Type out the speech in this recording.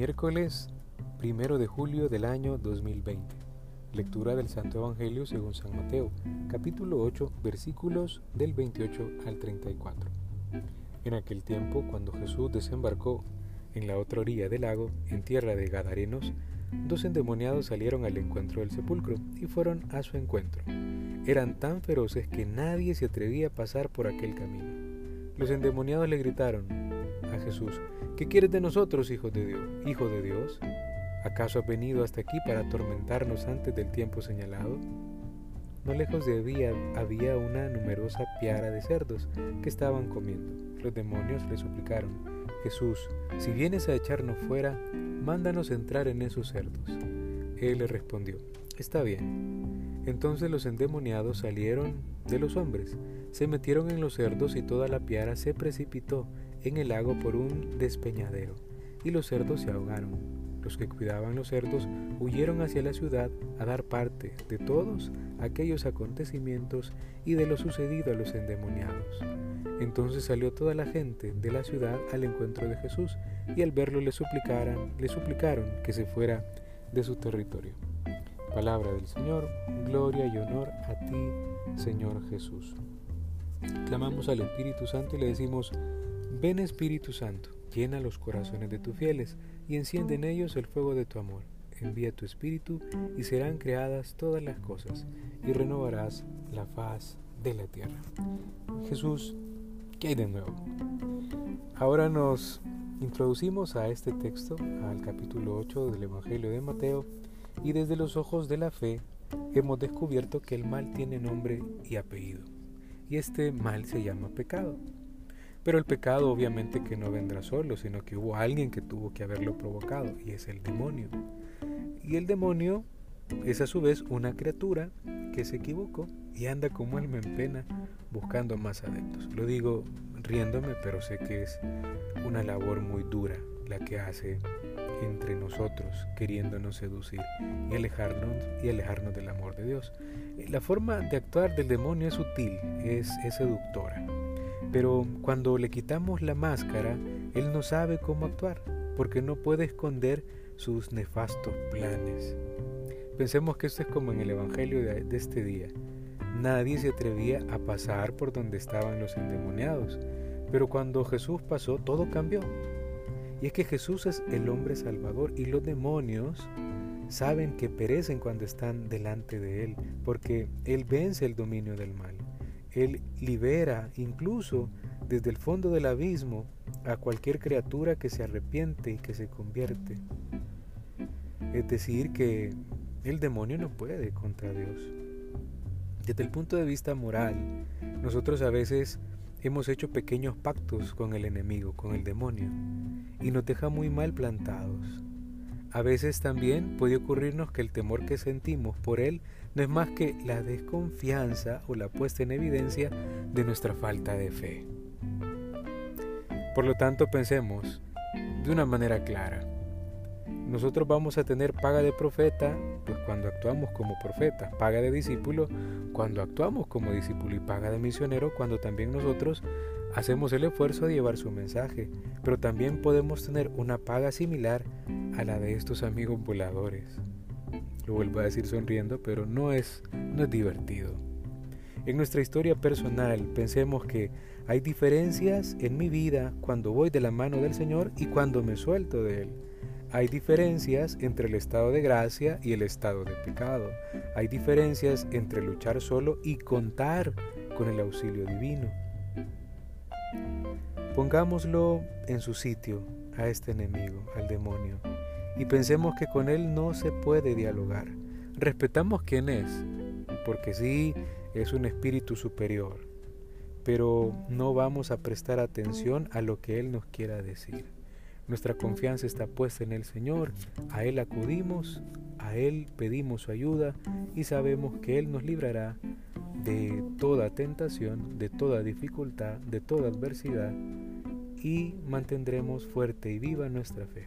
Miércoles primero de julio del año 2020. Lectura del Santo Evangelio según San Mateo, capítulo 8, versículos del 28 al 34. En aquel tiempo, cuando Jesús desembarcó en la otra orilla del lago, en tierra de Gadarenos, dos endemoniados salieron al encuentro del sepulcro y fueron a su encuentro. Eran tan feroces que nadie se atrevía a pasar por aquel camino. Los endemoniados le gritaron Jesús, ¿qué quieres de nosotros, hijo de Dios? Hijo de Dios? ¿Acaso has venido hasta aquí para atormentarnos antes del tiempo señalado? No lejos de había, había una numerosa piara de cerdos que estaban comiendo. Los demonios le suplicaron, Jesús, si vienes a echarnos fuera, mándanos entrar en esos cerdos. Él le respondió, Está bien. Entonces los endemoniados salieron de los hombres, se metieron en los cerdos y toda la piara se precipitó en el lago por un despeñadero, y los cerdos se ahogaron. Los que cuidaban los cerdos huyeron hacia la ciudad a dar parte de todos aquellos acontecimientos y de lo sucedido a los endemoniados. Entonces salió toda la gente de la ciudad al encuentro de Jesús y al verlo le suplicaron, le suplicaron que se fuera de su territorio. Palabra del Señor, gloria y honor a ti, Señor Jesús. Clamamos al Espíritu Santo y le decimos, ven Espíritu Santo, llena los corazones de tus fieles y enciende en ellos el fuego de tu amor. Envía tu Espíritu y serán creadas todas las cosas y renovarás la faz de la tierra. Jesús, ¿qué hay de nuevo? Ahora nos introducimos a este texto, al capítulo 8 del Evangelio de Mateo, y desde los ojos de la fe hemos descubierto que el mal tiene nombre y apellido, y este mal se llama pecado. Pero el pecado obviamente que no vendrá solo, sino que hubo alguien que tuvo que haberlo provocado, y es el demonio. Y el demonio es a su vez una criatura que se equivocó y anda como alma en pena buscando más adeptos. Lo digo riéndome, pero sé que es una labor muy dura la que hace entre nosotros, queriéndonos seducir y alejarnos, y alejarnos del amor de Dios. La forma de actuar del demonio es sutil, es, es seductora. Pero cuando le quitamos la máscara, Él no sabe cómo actuar, porque no puede esconder sus nefastos planes. Pensemos que esto es como en el Evangelio de, este día. Nadie se atrevía a pasar por donde estaban los endemoniados, pero cuando Jesús pasó, todo cambió. Y es que Jesús es el hombre salvador y los demonios saben que perecen cuando están delante de Él, porque Él vence el dominio del mal. Él libera incluso desde el fondo del abismo a cualquier criatura que se arrepiente y que se convierte. Es decir, que el demonio no puede contra Dios. Desde el punto de vista moral, nosotros a veces hemos hecho pequeños pactos con el enemigo, con el demonio, y nos deja muy mal plantados. A veces también puede ocurrirnos que el temor que sentimos por Él no es más que la desconfianza o la puesta en evidencia de nuestra falta de fe. Por lo tanto, pensemos de una manera clara. Nosotros vamos a tener paga de profeta pues cuando actuamos como profeta, paga de discípulo cuando actuamos como discípulo y paga de misionero cuando también nosotros hacemos el esfuerzo de llevar su mensaje, pero también podemos tener una paga similar a la de estos amigos voladores. Lo vuelvo a decir sonriendo, pero no es, no es divertido. En nuestra historia personal pensemos que hay diferencias en mi vida cuando voy de la mano del Señor y cuando me suelto de Él. Hay diferencias entre el estado de gracia y el estado de pecado. Hay diferencias entre luchar solo y contar con el auxilio divino. Pongámoslo en su sitio a este enemigo, al demonio, y pensemos que con él no se puede dialogar. Respetamos quién es, porque sí es un espíritu superior, pero no vamos a prestar atención a lo que él nos quiera decir. Nuestra confianza está puesta en el Señor, a Él acudimos, a Él pedimos su ayuda y sabemos que Él nos librará de toda tentación, de toda dificultad, de toda adversidad y mantendremos fuerte y viva nuestra fe.